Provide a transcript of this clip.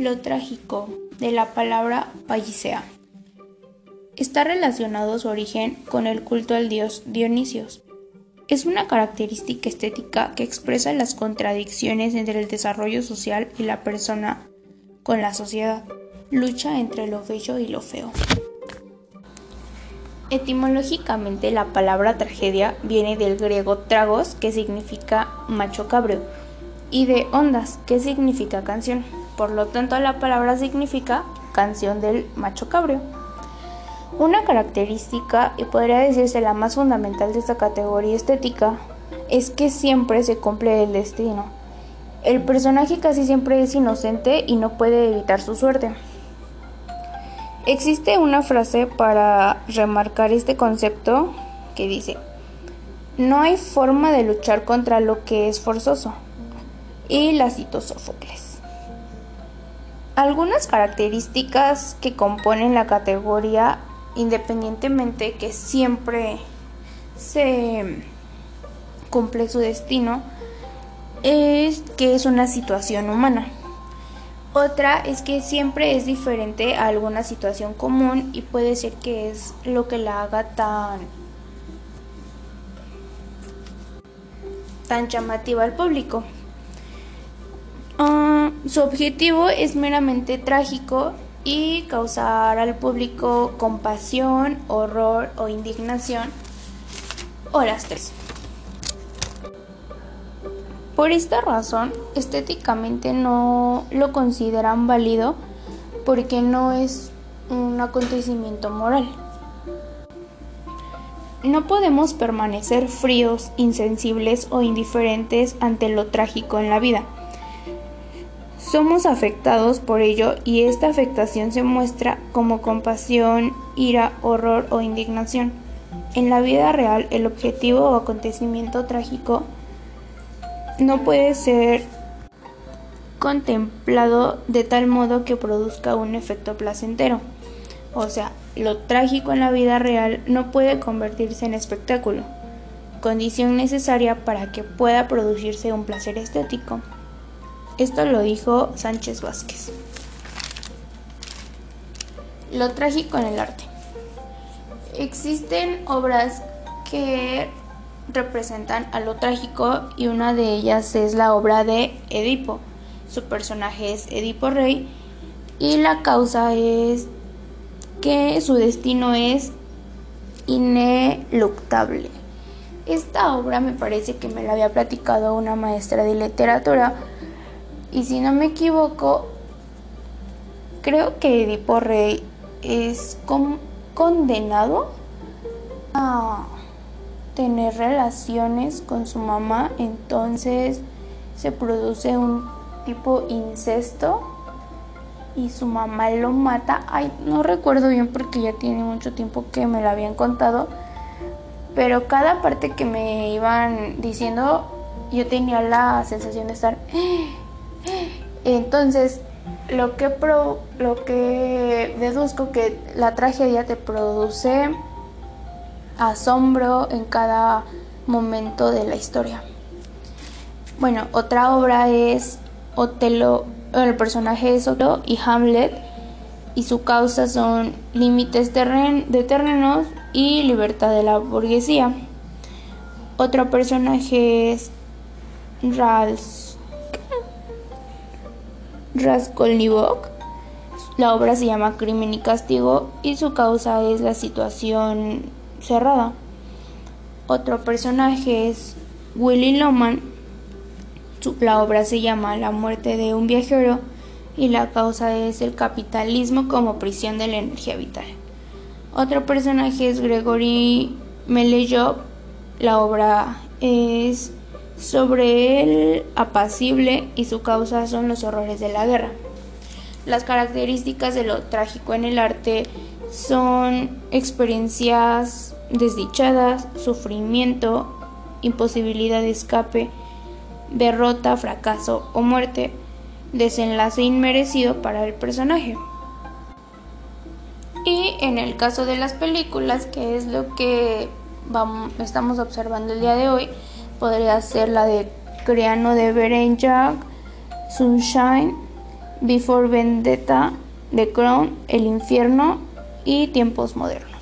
Lo trágico de la palabra pallicea está relacionado su origen con el culto al dios Dionisios. Es una característica estética que expresa las contradicciones entre el desarrollo social y la persona con la sociedad, lucha entre lo bello y lo feo. Etimológicamente la palabra tragedia viene del griego tragos, que significa macho cabreo, y de ondas, que significa canción. Por lo tanto, la palabra significa canción del macho cabreo. Una característica, y podría decirse la más fundamental de esta categoría estética, es que siempre se cumple el destino. El personaje casi siempre es inocente y no puede evitar su suerte. Existe una frase para remarcar este concepto que dice, no hay forma de luchar contra lo que es forzoso y la cito Sófocles. Algunas características que componen la categoría, independientemente que siempre se cumple su destino, es que es una situación humana. Otra es que siempre es diferente a alguna situación común y puede ser que es lo que la haga tan tan llamativa al público. Ah, su objetivo es meramente trágico y causar al público compasión, horror o indignación o las tres. Por esta razón, estéticamente no lo consideran válido porque no es un acontecimiento moral. No podemos permanecer fríos, insensibles o indiferentes ante lo trágico en la vida somos afectados por ello y esta afectación se muestra como compasión, ira, horror o indignación. En la vida real, el objetivo o acontecimiento trágico no puede ser contemplado de tal modo que produzca un efecto placentero. O sea, lo trágico en la vida real no puede convertirse en espectáculo, condición necesaria para que pueda producirse un placer estético. Esto lo dijo Sánchez Vázquez. Lo trágico en el arte. Existen obras que representan a lo trágico y una de ellas es la obra de Edipo. Su personaje es Edipo Rey y la causa es que su destino es ineluctable. Esta obra me parece que me la había platicado una maestra de literatura y si no me equivoco, creo que Edipo Rey es condenado a tener relaciones con su mamá, entonces se produce un tipo incesto y su mamá lo mata. Ay, no recuerdo bien porque ya tiene mucho tiempo que me lo habían contado, pero cada parte que me iban diciendo yo tenía la sensación de estar entonces, lo que, lo que deduzco que la tragedia te produce asombro en cada momento de la historia. Bueno, otra obra es Otelo, el personaje es Otelo y Hamlet y su causa son límites de terrenos y libertad de la burguesía. Otro personaje es Rals Raskolnikov. La obra se llama Crimen y Castigo y su causa es la situación cerrada. Otro personaje es Willy Loman. La obra se llama La muerte de un viajero y la causa es el capitalismo como prisión de la energía vital. Otro personaje es Gregory Melejov. La obra es sobre el apacible y su causa son los horrores de la guerra. Las características de lo trágico en el arte son experiencias desdichadas, sufrimiento, imposibilidad de escape, derrota, fracaso o muerte, desenlace inmerecido para el personaje. Y en el caso de las películas, que es lo que vamos, estamos observando el día de hoy, podría ser la de Creano de Berenjak, Sunshine, Before Vendetta, The Crown, El Infierno y Tiempos Modernos.